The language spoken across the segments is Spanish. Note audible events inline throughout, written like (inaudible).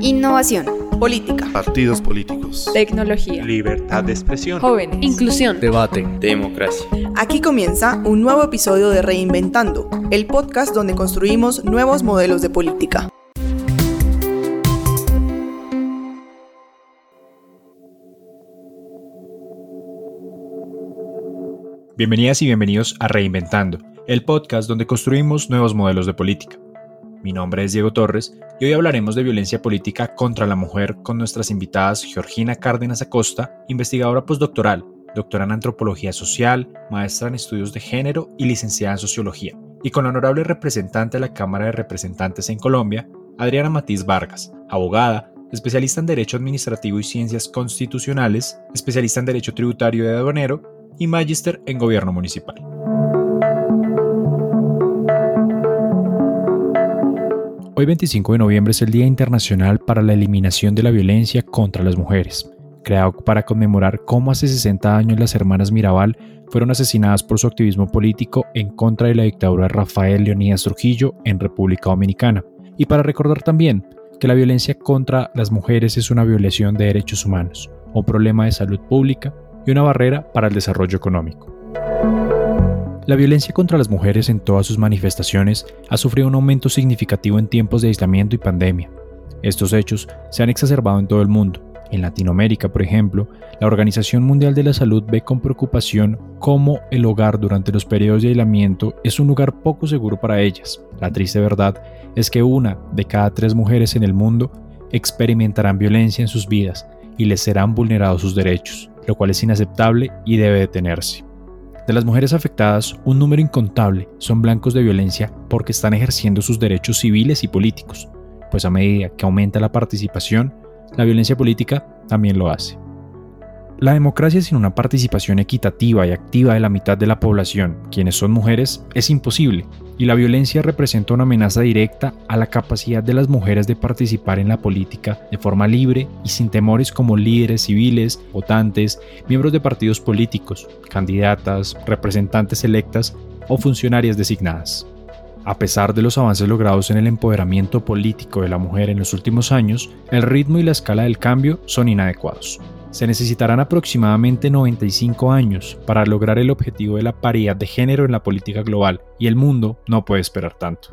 Innovación. Política. Partidos políticos. Tecnología. Libertad de expresión. Jóvenes. Inclusión. Debate. Democracia. Aquí comienza un nuevo episodio de Reinventando, el podcast donde construimos nuevos modelos de política. Bienvenidas y bienvenidos a Reinventando, el podcast donde construimos nuevos modelos de política. Mi nombre es Diego Torres y hoy hablaremos de violencia política contra la mujer con nuestras invitadas Georgina Cárdenas Acosta, investigadora postdoctoral, doctora en antropología social, maestra en estudios de género y licenciada en sociología, y con la honorable representante de la Cámara de Representantes en Colombia, Adriana Matiz Vargas, abogada, especialista en Derecho Administrativo y Ciencias Constitucionales, especialista en Derecho Tributario y Aduanero y Magister en Gobierno Municipal. Hoy 25 de noviembre es el Día Internacional para la Eliminación de la Violencia contra las Mujeres, creado para conmemorar cómo hace 60 años las hermanas Mirabal fueron asesinadas por su activismo político en contra de la dictadura de Rafael Leonidas Trujillo en República Dominicana, y para recordar también que la violencia contra las mujeres es una violación de derechos humanos, un problema de salud pública y una barrera para el desarrollo económico. La violencia contra las mujeres en todas sus manifestaciones ha sufrido un aumento significativo en tiempos de aislamiento y pandemia. Estos hechos se han exacerbado en todo el mundo. En Latinoamérica, por ejemplo, la Organización Mundial de la Salud ve con preocupación cómo el hogar durante los periodos de aislamiento es un lugar poco seguro para ellas. La triste verdad es que una de cada tres mujeres en el mundo experimentarán violencia en sus vidas y les serán vulnerados sus derechos lo cual es inaceptable y debe detenerse. De las mujeres afectadas, un número incontable son blancos de violencia porque están ejerciendo sus derechos civiles y políticos, pues a medida que aumenta la participación, la violencia política también lo hace. La democracia sin una participación equitativa y activa de la mitad de la población, quienes son mujeres, es imposible, y la violencia representa una amenaza directa a la capacidad de las mujeres de participar en la política de forma libre y sin temores como líderes civiles, votantes, miembros de partidos políticos, candidatas, representantes electas o funcionarias designadas. A pesar de los avances logrados en el empoderamiento político de la mujer en los últimos años, el ritmo y la escala del cambio son inadecuados se necesitarán aproximadamente 95 años para lograr el objetivo de la paridad de género en la política global y el mundo no puede esperar tanto.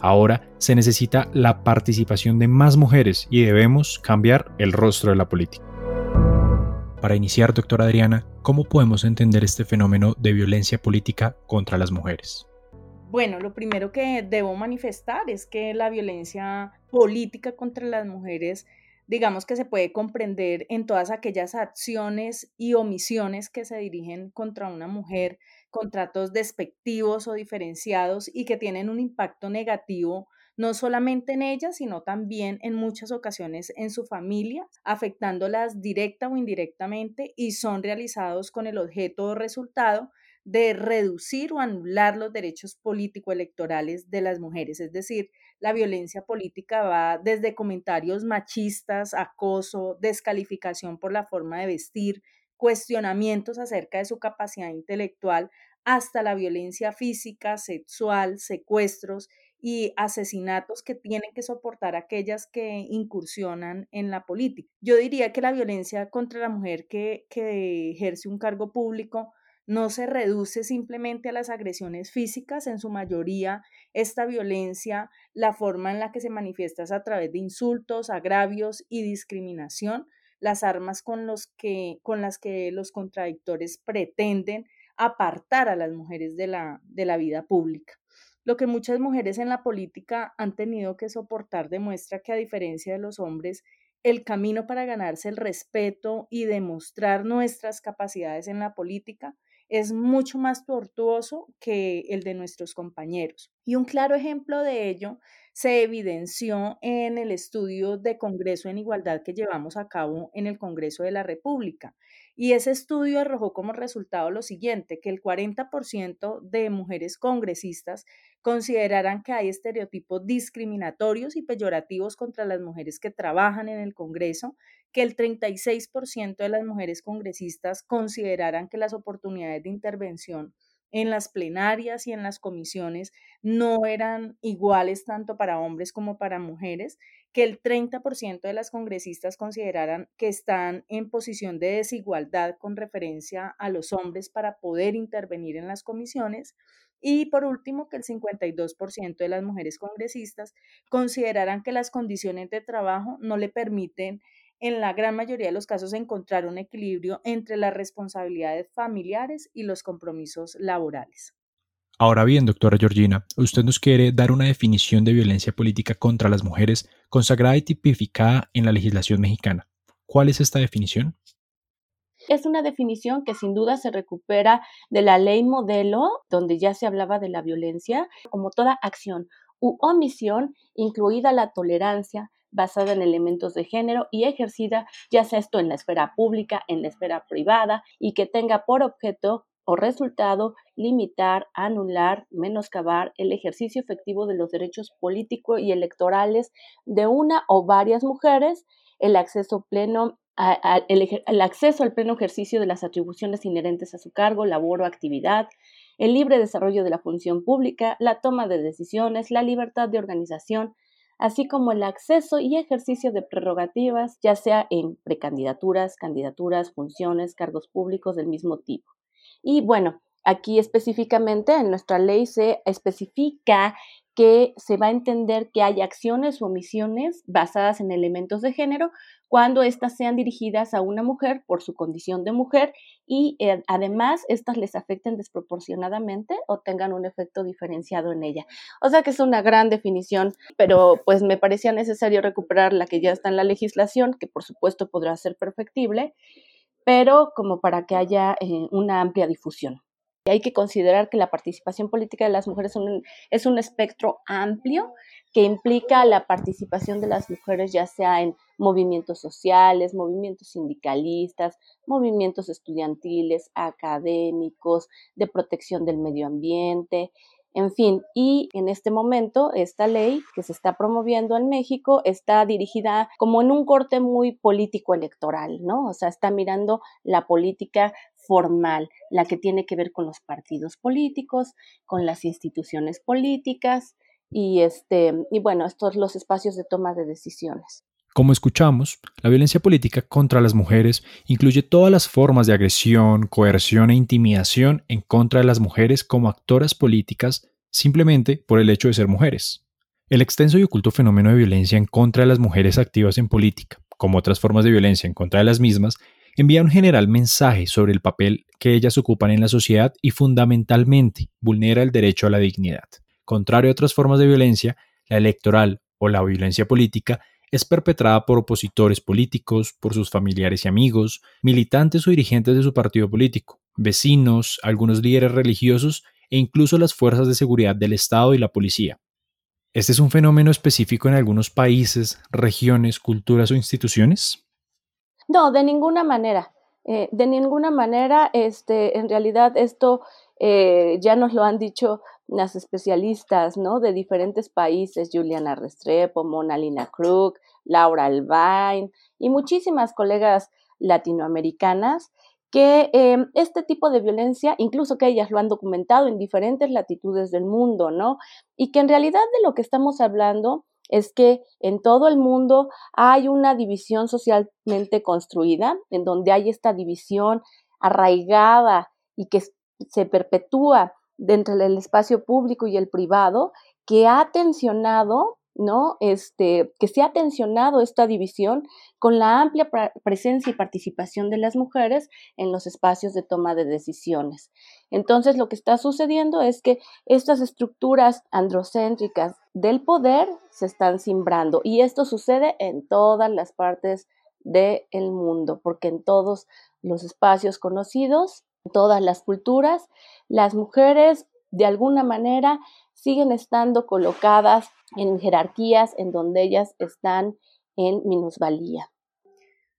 Ahora se necesita la participación de más mujeres y debemos cambiar el rostro de la política. Para iniciar, doctora Adriana, ¿cómo podemos entender este fenómeno de violencia política contra las mujeres? Bueno, lo primero que debo manifestar es que la violencia política contra las mujeres digamos que se puede comprender en todas aquellas acciones y omisiones que se dirigen contra una mujer, contratos despectivos o diferenciados y que tienen un impacto negativo no solamente en ella, sino también en muchas ocasiones en su familia, afectándolas directa o indirectamente y son realizados con el objeto o resultado de reducir o anular los derechos político-electorales de las mujeres, es decir, la violencia política va desde comentarios machistas, acoso, descalificación por la forma de vestir, cuestionamientos acerca de su capacidad intelectual, hasta la violencia física, sexual, secuestros y asesinatos que tienen que soportar aquellas que incursionan en la política. Yo diría que la violencia contra la mujer que, que ejerce un cargo público no se reduce simplemente a las agresiones físicas, en su mayoría esta violencia, la forma en la que se manifiesta es a través de insultos, agravios y discriminación, las armas con, los que, con las que los contradictores pretenden apartar a las mujeres de la, de la vida pública. Lo que muchas mujeres en la política han tenido que soportar demuestra que a diferencia de los hombres, el camino para ganarse el respeto y demostrar nuestras capacidades en la política es mucho más tortuoso que el de nuestros compañeros. Y un claro ejemplo de ello se evidenció en el estudio de Congreso en Igualdad que llevamos a cabo en el Congreso de la República. Y ese estudio arrojó como resultado lo siguiente, que el 40% de mujeres congresistas considerarán que hay estereotipos discriminatorios y peyorativos contra las mujeres que trabajan en el Congreso, que el 36% de las mujeres congresistas consideraran que las oportunidades de intervención en las plenarias y en las comisiones no eran iguales tanto para hombres como para mujeres, que el 30% de las congresistas consideraran que están en posición de desigualdad con referencia a los hombres para poder intervenir en las comisiones y por último, que el 52% de las mujeres congresistas consideraran que las condiciones de trabajo no le permiten en la gran mayoría de los casos encontrar un equilibrio entre las responsabilidades familiares y los compromisos laborales. Ahora bien, doctora Georgina, usted nos quiere dar una definición de violencia política contra las mujeres consagrada y tipificada en la legislación mexicana. ¿Cuál es esta definición? Es una definición que sin duda se recupera de la ley modelo, donde ya se hablaba de la violencia como toda acción u omisión, incluida la tolerancia, basada en elementos de género y ejercida ya sea esto en la esfera pública, en la esfera privada y que tenga por objeto o resultado limitar, anular, menoscabar el ejercicio efectivo de los derechos políticos y electorales de una o varias mujeres, el acceso pleno el, acceso al pleno ejercicio de las atribuciones inherentes a su cargo, labor o actividad, el libre desarrollo de la función pública, la toma de decisiones, la libertad de organización, así como el acceso y ejercicio de prerrogativas, ya sea en precandidaturas, candidaturas, funciones, cargos públicos del mismo tipo. Y bueno, aquí específicamente en nuestra ley se especifica que se va a entender que hay acciones o omisiones basadas en elementos de género cuando éstas sean dirigidas a una mujer por su condición de mujer y eh, además éstas les afecten desproporcionadamente o tengan un efecto diferenciado en ella. O sea que es una gran definición, pero pues me parecía necesario recuperar la que ya está en la legislación, que por supuesto podrá ser perfectible, pero como para que haya eh, una amplia difusión. Y hay que considerar que la participación política de las mujeres es un espectro amplio que implica la participación de las mujeres ya sea en movimientos sociales, movimientos sindicalistas, movimientos estudiantiles, académicos, de protección del medio ambiente, en fin, y en este momento esta ley que se está promoviendo en México está dirigida como en un corte muy político electoral, ¿no? O sea, está mirando la política formal, la que tiene que ver con los partidos políticos, con las instituciones políticas y este y bueno, estos los espacios de toma de decisiones. Como escuchamos, la violencia política contra las mujeres incluye todas las formas de agresión, coerción e intimidación en contra de las mujeres como actoras políticas simplemente por el hecho de ser mujeres. El extenso y oculto fenómeno de violencia en contra de las mujeres activas en política, como otras formas de violencia en contra de las mismas, envía un general mensaje sobre el papel que ellas ocupan en la sociedad y fundamentalmente vulnera el derecho a la dignidad. Contrario a otras formas de violencia, la electoral o la violencia política es perpetrada por opositores políticos, por sus familiares y amigos, militantes o dirigentes de su partido político, vecinos, algunos líderes religiosos e incluso las fuerzas de seguridad del Estado y la policía. ¿Este es un fenómeno específico en algunos países, regiones, culturas o instituciones? No, de ninguna manera. Eh, de ninguna manera, este, en realidad esto eh, ya nos lo han dicho las especialistas, ¿no? De diferentes países, Juliana Restrepo, Mona Lina Krug, Laura Albain y muchísimas colegas latinoamericanas que em, este tipo de violencia, incluso que ellas lo han documentado en diferentes latitudes del mundo, ¿no? Y que en realidad de lo que estamos hablando es que en todo el mundo hay una división socialmente construida, en donde hay esta división arraigada y que se perpetúa dentro del espacio público y el privado, que ha tensionado ¿no? Este, que se ha tensionado esta división con la amplia presencia y participación de las mujeres en los espacios de toma de decisiones. Entonces, lo que está sucediendo es que estas estructuras androcéntricas del poder se están simbrando y esto sucede en todas las partes del mundo, porque en todos los espacios conocidos, todas las culturas, las mujeres de alguna manera siguen estando colocadas en jerarquías en donde ellas están en minusvalía.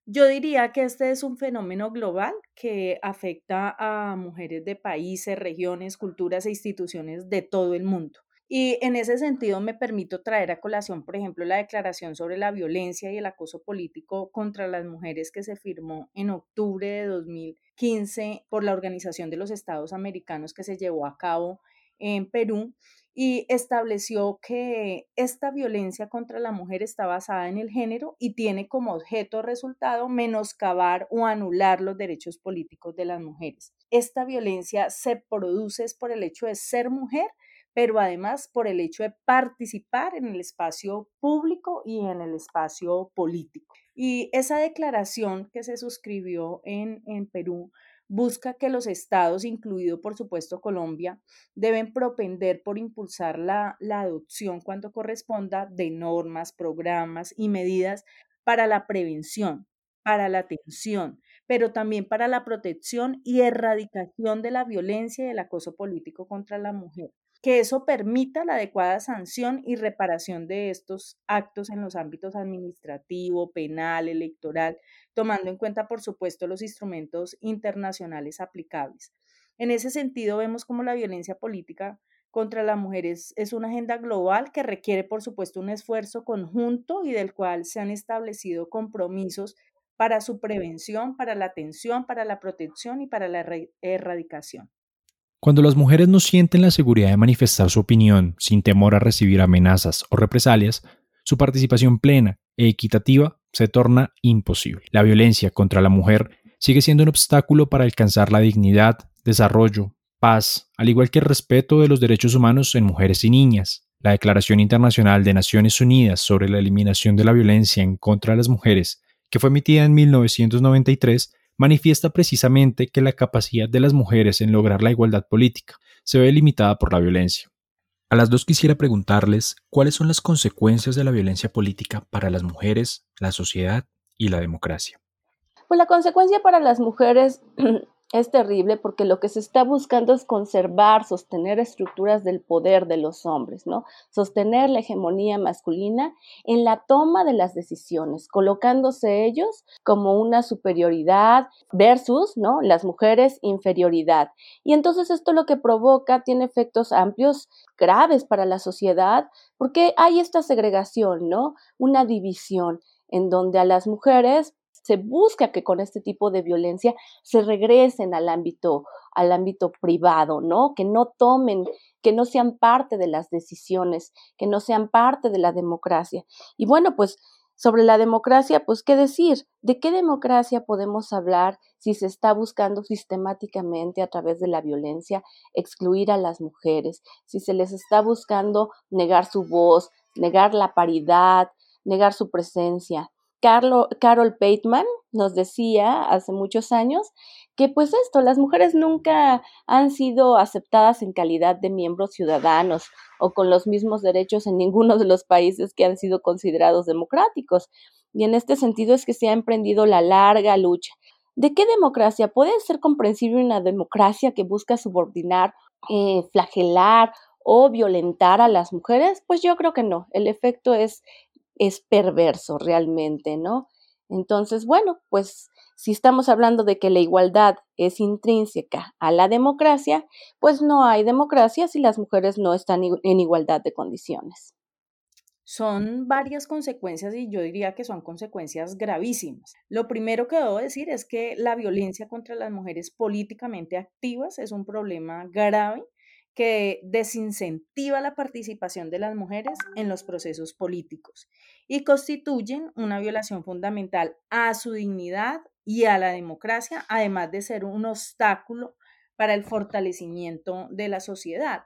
Yo diría que este es un fenómeno global que afecta a mujeres de países, regiones, culturas e instituciones de todo el mundo. Y en ese sentido me permito traer a colación, por ejemplo, la declaración sobre la violencia y el acoso político contra las mujeres que se firmó en octubre de 2015 por la Organización de los Estados Americanos que se llevó a cabo en Perú y estableció que esta violencia contra la mujer está basada en el género y tiene como objeto resultado menoscabar o anular los derechos políticos de las mujeres. Esta violencia se produce por el hecho de ser mujer pero además por el hecho de participar en el espacio público y en el espacio político. Y esa declaración que se suscribió en, en Perú busca que los estados, incluido por supuesto Colombia, deben propender por impulsar la, la adopción cuando corresponda de normas, programas y medidas para la prevención, para la atención, pero también para la protección y erradicación de la violencia y el acoso político contra la mujer que eso permita la adecuada sanción y reparación de estos actos en los ámbitos administrativo, penal, electoral, tomando en cuenta, por supuesto, los instrumentos internacionales aplicables. En ese sentido, vemos como la violencia política contra las mujeres es una agenda global que requiere, por supuesto, un esfuerzo conjunto y del cual se han establecido compromisos para su prevención, para la atención, para la protección y para la erradicación. Cuando las mujeres no sienten la seguridad de manifestar su opinión sin temor a recibir amenazas o represalias, su participación plena e equitativa se torna imposible. La violencia contra la mujer sigue siendo un obstáculo para alcanzar la dignidad, desarrollo, paz, al igual que el respeto de los derechos humanos en mujeres y niñas. La Declaración Internacional de Naciones Unidas sobre la Eliminación de la Violencia en contra de las Mujeres, que fue emitida en 1993, manifiesta precisamente que la capacidad de las mujeres en lograr la igualdad política se ve limitada por la violencia. A las dos quisiera preguntarles cuáles son las consecuencias de la violencia política para las mujeres, la sociedad y la democracia. Pues la consecuencia para las mujeres (clears throat) es terrible porque lo que se está buscando es conservar, sostener estructuras del poder de los hombres, ¿no? Sostener la hegemonía masculina en la toma de las decisiones, colocándose ellos como una superioridad versus, ¿no? Las mujeres inferioridad. Y entonces esto lo que provoca tiene efectos amplios, graves para la sociedad, porque hay esta segregación, ¿no? Una división en donde a las mujeres se busca que con este tipo de violencia se regresen al ámbito, al ámbito privado, ¿no? Que no tomen, que no sean parte de las decisiones, que no sean parte de la democracia. Y bueno, pues sobre la democracia, pues qué decir, ¿de qué democracia podemos hablar si se está buscando sistemáticamente a través de la violencia excluir a las mujeres, si se les está buscando negar su voz, negar la paridad, negar su presencia? Carol Bateman nos decía hace muchos años que pues esto, las mujeres nunca han sido aceptadas en calidad de miembros ciudadanos o con los mismos derechos en ninguno de los países que han sido considerados democráticos. Y en este sentido es que se ha emprendido la larga lucha. ¿De qué democracia? ¿Puede ser comprensible una democracia que busca subordinar, eh, flagelar o violentar a las mujeres? Pues yo creo que no. El efecto es es perverso realmente, ¿no? Entonces, bueno, pues si estamos hablando de que la igualdad es intrínseca a la democracia, pues no hay democracia si las mujeres no están en igualdad de condiciones. Son varias consecuencias y yo diría que son consecuencias gravísimas. Lo primero que debo decir es que la violencia contra las mujeres políticamente activas es un problema grave que desincentiva la participación de las mujeres en los procesos políticos y constituyen una violación fundamental a su dignidad y a la democracia, además de ser un obstáculo para el fortalecimiento de la sociedad.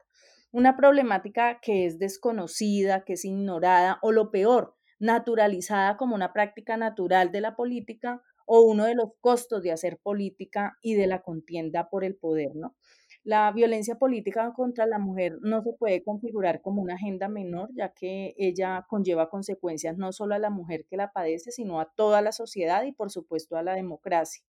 Una problemática que es desconocida, que es ignorada o lo peor, naturalizada como una práctica natural de la política o uno de los costos de hacer política y de la contienda por el poder, ¿no? La violencia política contra la mujer no se puede configurar como una agenda menor, ya que ella conlleva consecuencias no solo a la mujer que la padece, sino a toda la sociedad y por supuesto a la democracia.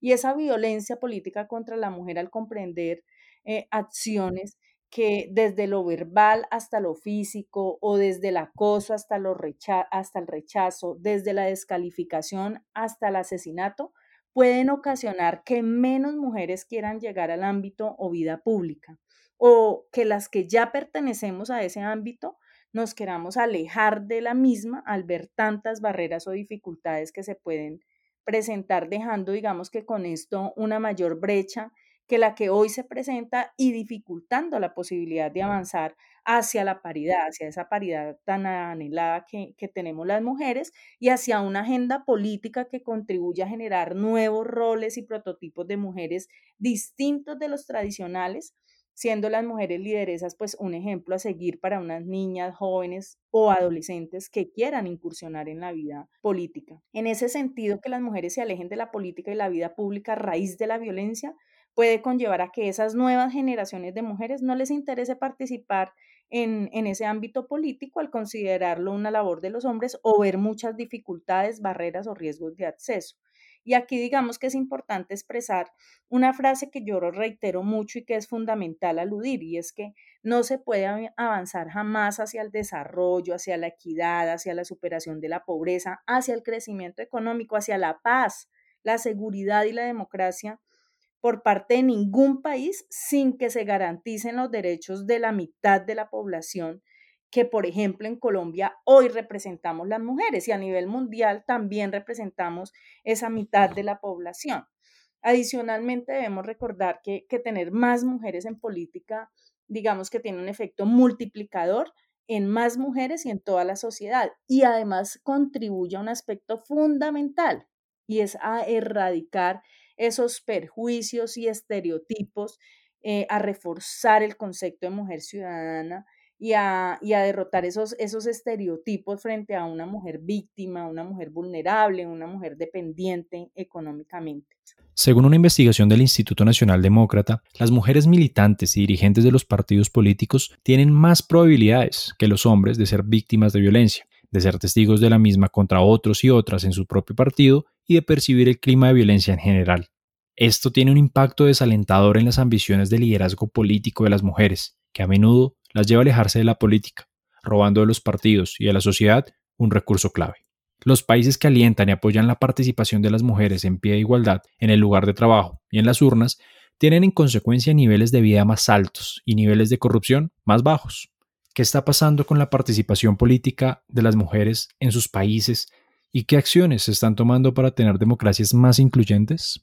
Y esa violencia política contra la mujer al comprender eh, acciones que desde lo verbal hasta lo físico o desde el acoso hasta, hasta el rechazo, desde la descalificación hasta el asesinato, pueden ocasionar que menos mujeres quieran llegar al ámbito o vida pública o que las que ya pertenecemos a ese ámbito nos queramos alejar de la misma al ver tantas barreras o dificultades que se pueden presentar, dejando, digamos que con esto, una mayor brecha que la que hoy se presenta y dificultando la posibilidad de avanzar hacia la paridad, hacia esa paridad tan anhelada que, que, tenemos las mujeres y hacia una agenda política que contribuya a generar nuevos roles y prototipos de mujeres distintos de los tradicionales siendo las mujeres lideresas pues un ejemplo a seguir para unas niñas, jóvenes o adolescentes que quieran incursionar en la vida política. En ese sentido, que las mujeres se alejen de la política y la vida pública a raíz de la violencia puede conllevar a que esas nuevas generaciones de mujeres no les interese participar en, en, ese ámbito político al considerarlo una labor de los hombres o ver muchas dificultades, barreras o riesgos de acceso. Y aquí digamos que es importante expresar una frase que yo reitero mucho y que es fundamental aludir, y es que no se puede avanzar jamás hacia el desarrollo, hacia la equidad, hacia la superación de la pobreza, hacia el crecimiento económico, hacia la paz, la seguridad y la democracia por parte de ningún país sin que se garanticen los derechos de la mitad de la población que, por ejemplo, en Colombia hoy representamos las mujeres y a nivel mundial también representamos esa mitad de la población. Adicionalmente, debemos recordar que, que tener más mujeres en política, digamos que tiene un efecto multiplicador en más mujeres y en toda la sociedad y además contribuye a un aspecto fundamental y es a erradicar esos perjuicios y estereotipos, eh, a reforzar el concepto de mujer ciudadana y a, derrotar esos, esos estereotipos frente a una mujer víctima, una mujer vulnerable, una mujer dependiente económicamente. Según una investigación del Instituto Nacional Demócrata, las mujeres militantes y dirigentes de los partidos políticos tienen más probabilidades que los hombres de ser víctimas de violencia, de ser testigos de la misma contra otros y otras en su propio partido y de percibir el clima de violencia en general. Esto tiene un impacto desalentador en las ambiciones de liderazgo político de las mujeres, que a menudo las lleva a alejarse de la política, robando de los partidos y de la sociedad un recurso clave. Los países que alientan y apoyan la participación de las mujeres en pie de igualdad en el lugar de trabajo y en las urnas tienen en consecuencia niveles de vida más altos y niveles de corrupción más bajos. ¿Qué está pasando con la participación política de las mujeres en sus países y qué acciones se están tomando para tener democracias más incluyentes?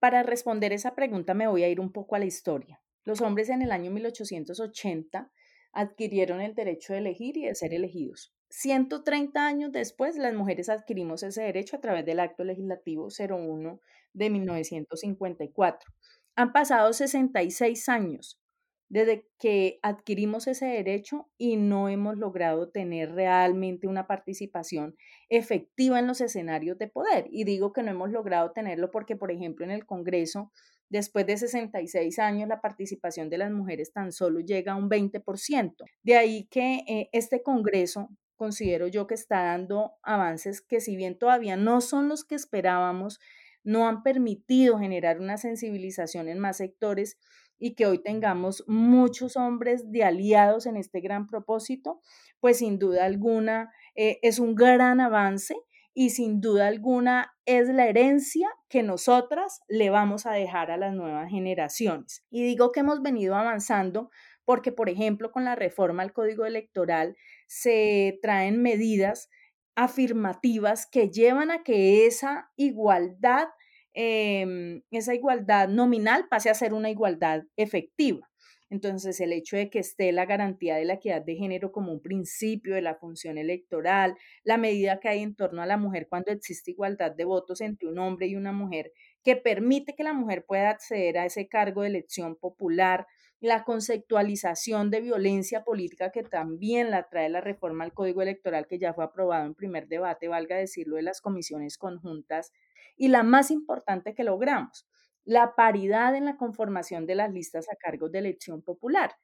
Para responder esa pregunta me voy a ir un poco a la historia. Los hombres en el año 1880 adquirieron el derecho de elegir y de ser elegidos. 130 años después, las mujeres adquirimos ese derecho a través del Acto Legislativo 01 de 1954. Han pasado 66 años desde que adquirimos ese derecho y no hemos logrado tener realmente una participación efectiva en los escenarios de poder. Y digo que no hemos logrado tenerlo porque, por ejemplo, en el Congreso Después de 66 años, la participación de las mujeres tan solo llega a un 20%. De ahí que eh, este Congreso considero yo que está dando avances que si bien todavía no son los que esperábamos, no han permitido generar una sensibilización en más sectores y que hoy tengamos muchos hombres de aliados en este gran propósito, pues sin duda alguna eh, es un gran avance y sin duda alguna es la herencia que nosotras le vamos a dejar a las nuevas generaciones. Y digo que hemos venido avanzando porque, por ejemplo, con la reforma al Código Electoral se traen medidas afirmativas que llevan a que esa igualdad, em, esa igualdad nominal pase a ser una igualdad efectiva. Entonces, el hecho de que esté la garantía de la equidad de género como un principio de la función electoral, la medida que hay en torno a la mujer cuando existe igualdad de votos entre un hombre y una mujer, que permite que la mujer pueda acceder a ese cargo de elección popular, la conceptualización de violencia política que también la trae la reforma al Código Electoral que ya fue aprobado en primer debate, valga decirlo, de las comisiones conjuntas, y la más importante que logramos, la paridad en la conformación de las listas a cargo de elección popular.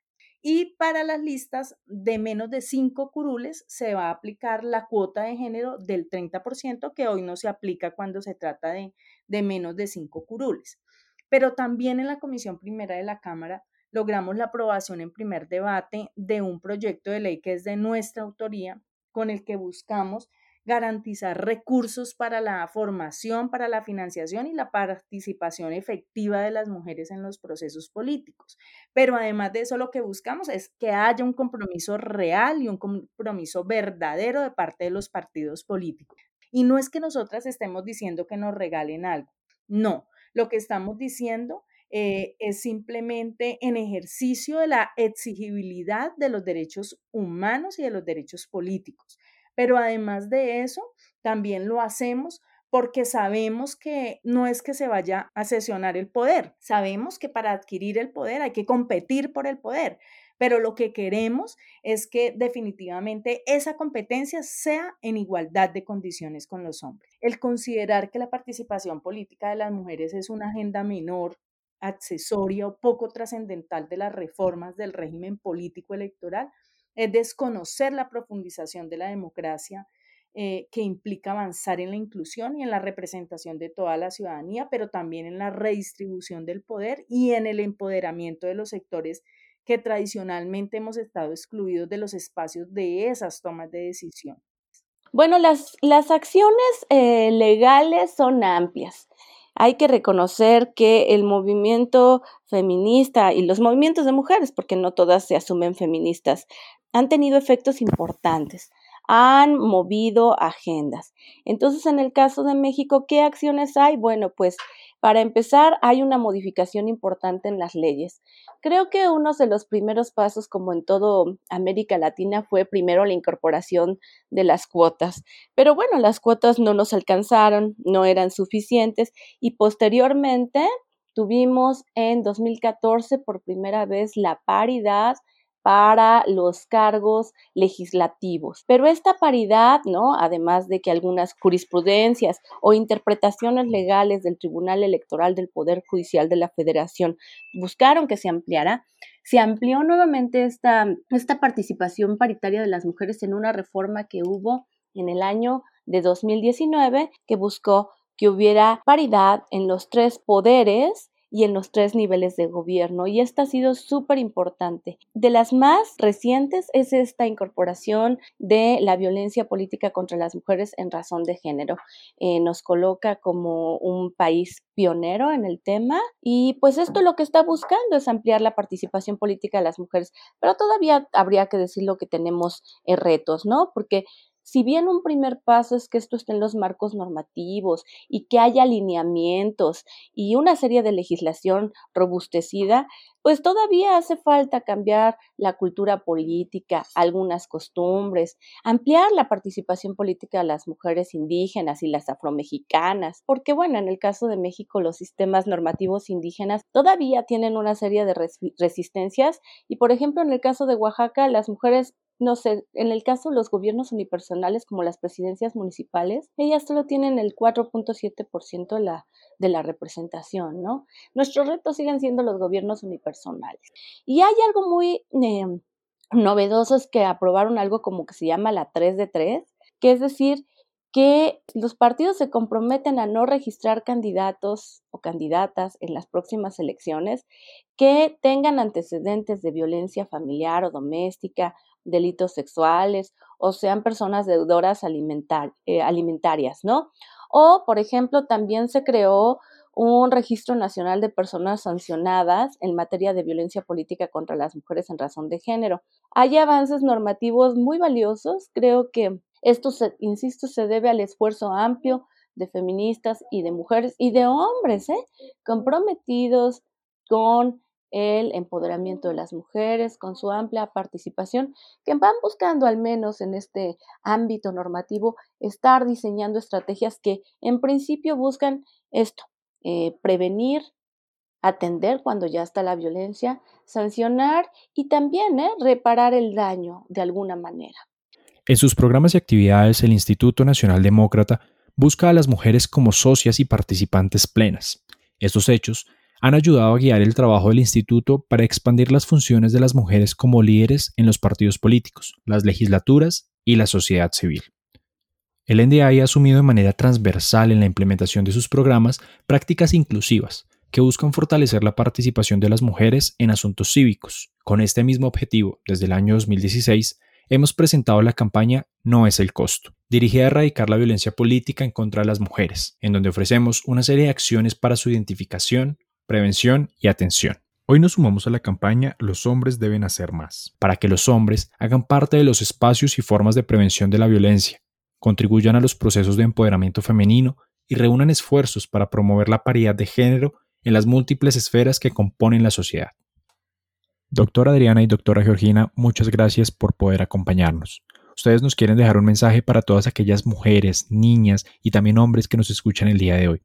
Y para las listas de menos de cinco curules se va a aplicar la cuota de género del 30% que hoy no se aplica cuando se trata de, de menos de cinco curules. Pero también en la Comisión Primera de la Cámara logramos la aprobación en primer debate de un proyecto de ley que es de nuestra autoría, con el que buscamos garantizar recursos para la formación, para la financiación y la participación efectiva de las mujeres en los procesos políticos. Pero además de eso, lo que buscamos es que haya un compromiso real y un compromiso verdadero de parte de los partidos políticos. Y no es que nosotras estemos diciendo que nos regalen algo, no, lo que estamos diciendo eh, es simplemente en ejercicio de la exigibilidad de los derechos humanos y de los derechos políticos. Pero además de eso, también lo hacemos porque sabemos que no es que se vaya a sesionar el poder, sabemos que para adquirir el poder hay que competir por el poder, pero lo que queremos es que definitivamente esa competencia sea en igualdad de condiciones con los hombres. El considerar que la participación política de las mujeres es una agenda menor, accesoria o poco trascendental de las reformas del régimen político electoral es desconocer la profundización de la democracia eh, que implica avanzar en la inclusión y en la representación de toda la ciudadanía, pero también en la redistribución del poder y en el empoderamiento de los sectores que tradicionalmente hemos estado excluidos de los espacios de esas tomas de decisión. Bueno, las, las acciones eh, legales son amplias. Hay que reconocer que el movimiento feminista y los movimientos de mujeres, porque no todas se asumen feministas, han tenido efectos importantes, han movido agendas. Entonces, en el caso de México, ¿qué acciones hay? Bueno, pues para empezar, hay una modificación importante en las leyes. Creo que uno de los primeros pasos, como en todo América Latina, fue primero la incorporación de las cuotas. Pero bueno, las cuotas no nos alcanzaron, no eran suficientes y posteriormente tuvimos en 2014 por primera vez la paridad para los cargos legislativos. Pero esta paridad, ¿no? Además de que algunas jurisprudencias o interpretaciones legales del Tribunal Electoral del Poder Judicial de la Federación buscaron que se ampliara, se amplió nuevamente esta, esta participación paritaria de las mujeres en una reforma que hubo en el año de 2019 que buscó que hubiera paridad en los tres poderes y en los tres niveles de gobierno. Y esta ha sido súper importante. De las más recientes es esta incorporación de la violencia política contra las mujeres en razón de género. Eh, nos coloca como un país pionero en el tema y pues esto lo que está buscando es ampliar la participación política de las mujeres, pero todavía habría que decir lo que tenemos eh, retos, ¿no? Porque si bien un primer paso es que esto esté en los marcos normativos y que haya alineamientos y una serie de legislación robustecida, pues todavía hace falta cambiar la cultura política, algunas costumbres, ampliar la participación política de las mujeres indígenas y las afromexicanas, porque bueno, en el caso de México los sistemas normativos indígenas todavía tienen una serie de resistencias y por ejemplo en el caso de Oaxaca las mujeres no sé, en el caso de los gobiernos unipersonales como las presidencias municipales, ellas solo tienen el 4.7% de la, representación, ¿no? Nuestros retos siguen siendo los gobiernos unipersonales. Y hay algo muy eh, novedoso, es que aprobaron algo como que se llama la 3 de 3, que es decir, que los partidos se comprometen a no registrar candidatos o candidatas en las próximas elecciones que tengan antecedentes de violencia familiar o doméstica delitos sexuales o sean personas deudoras eh, alimentarias, ¿no? O, por ejemplo, también se creó un registro nacional de personas sancionadas en materia de violencia política contra las mujeres en razón de género. Hay avances normativos muy valiosos. Creo que esto, insisto, se debe al esfuerzo amplio de feministas y de mujeres y de hombres, ¿eh? comprometidos con el empoderamiento de las mujeres, con su amplia participación, que van buscando al menos en este ámbito normativo estar diseñando estrategias que en principio buscan esto, eh, prevenir, atender cuando ya está la violencia, sancionar y también eh, reparar el daño de alguna manera. En sus programas y actividades, el Instituto Nacional Demócrata busca a las mujeres como socias y participantes plenas. Estos hechos han ayudado a guiar el trabajo del instituto para expandir las funciones de las mujeres como líderes en los partidos políticos, las legislaturas y la sociedad civil. El NDI ha asumido de manera transversal en la implementación de sus programas prácticas inclusivas que buscan fortalecer la participación de las mujeres en asuntos cívicos. Con este mismo objetivo, desde el año 2016, hemos presentado la campaña No es el costo, dirigida a erradicar la violencia política en contra de las mujeres, en donde ofrecemos una serie de acciones para su identificación, prevención y atención. Hoy nos sumamos a la campaña Los hombres deben hacer más, para que los hombres hagan parte de los espacios y formas de prevención de la violencia, contribuyan a los procesos de empoderamiento femenino y reúnan esfuerzos para promover la paridad de género en las múltiples esferas que componen la sociedad. Doctora Adriana y doctora Georgina, muchas gracias por poder acompañarnos. Ustedes nos quieren dejar un mensaje para todas aquellas mujeres, niñas y también hombres que nos escuchan el día de hoy.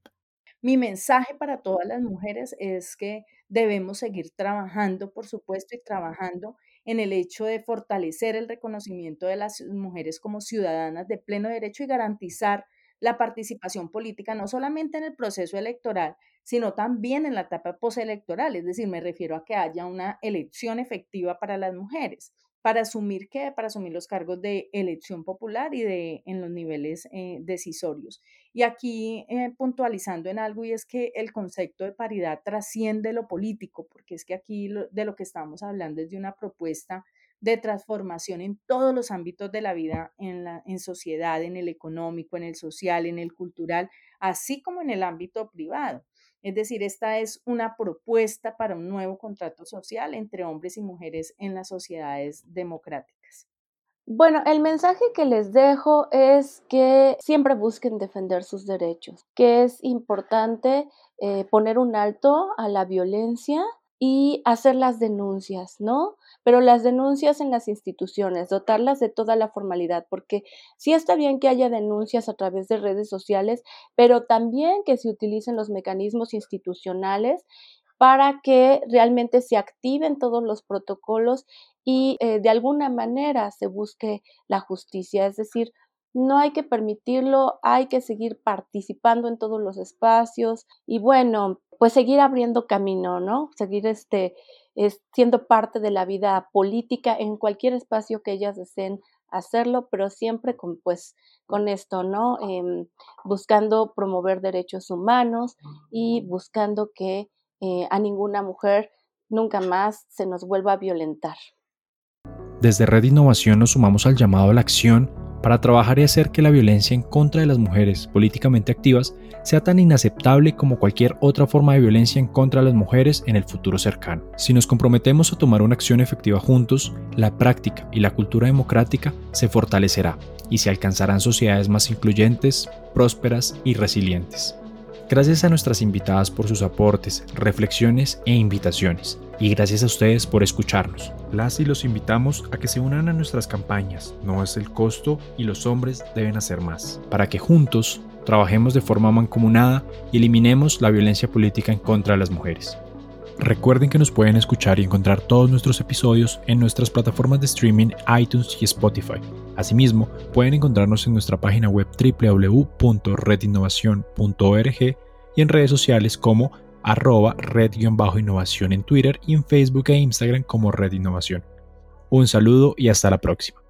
Mi mensaje para todas las mujeres es que debemos seguir trabajando, por supuesto, y trabajando en el hecho de fortalecer el reconocimiento de las mujeres como ciudadanas de pleno derecho y garantizar la participación política no solamente en el proceso electoral, sino también en la etapa postelectoral, es decir, me refiero a que haya una elección efectiva para las mujeres, para asumir qué, para asumir los cargos de elección popular y de en los niveles eh, decisorios. Y aquí eh, puntualizando en algo y es que el concepto de paridad trasciende lo político, porque es que aquí de lo que estamos hablando es de una propuesta de transformación en todos los ámbitos de la vida, en, la, en sociedad, en el económico, en el social, en el cultural, así como en el ámbito privado. Es decir, esta es una propuesta para un nuevo contrato social entre hombres y mujeres en las sociedades democráticas. Bueno, el mensaje que les dejo es que siempre busquen defender sus derechos, que es importante eh, poner un alto a la violencia y hacer las denuncias, ¿no? Pero las denuncias en las instituciones, dotarlas de toda la formalidad, porque sí está bien que haya denuncias a través de redes sociales, pero también que se utilicen los mecanismos institucionales para que realmente se activen todos los protocolos y eh, de alguna manera se busque la justicia. Es decir, no hay que permitirlo, hay que seguir participando en todos los espacios y bueno, pues seguir abriendo camino, ¿no? Seguir este, siendo parte de la vida política en cualquier espacio que ellas deseen hacerlo, pero siempre con, pues, con esto, ¿no? Em, buscando promover derechos humanos y buscando que eh, a ninguna mujer nunca más se nos vuelva a violentar. Desde Red Innovación nos sumamos al llamado a la acción para trabajar y hacer que la violencia en contra de las mujeres políticamente activas sea tan inaceptable como cualquier otra forma de violencia en contra de las mujeres en el futuro cercano. Si nos comprometemos a tomar una acción efectiva juntos, la práctica y la cultura democrática se fortalecerá y se alcanzarán sociedades más incluyentes, prósperas y resilientes. Gracias a nuestras invitadas por sus aportes, reflexiones e invitaciones. Y gracias a ustedes por escucharnos. Las y los invitamos a que se unan a nuestras campañas. No es el costo y los hombres deben hacer más. Para que juntos trabajemos de forma mancomunada y eliminemos la violencia política en contra de las mujeres. Recuerden que nos pueden escuchar y encontrar todos nuestros episodios en nuestras plataformas de streaming iTunes y Spotify. Asimismo, pueden encontrarnos en nuestra página web www.redinnovación.org y en redes sociales como arroba red-innovación en Twitter y en Facebook e Instagram como Red Innovación. Un saludo y hasta la próxima.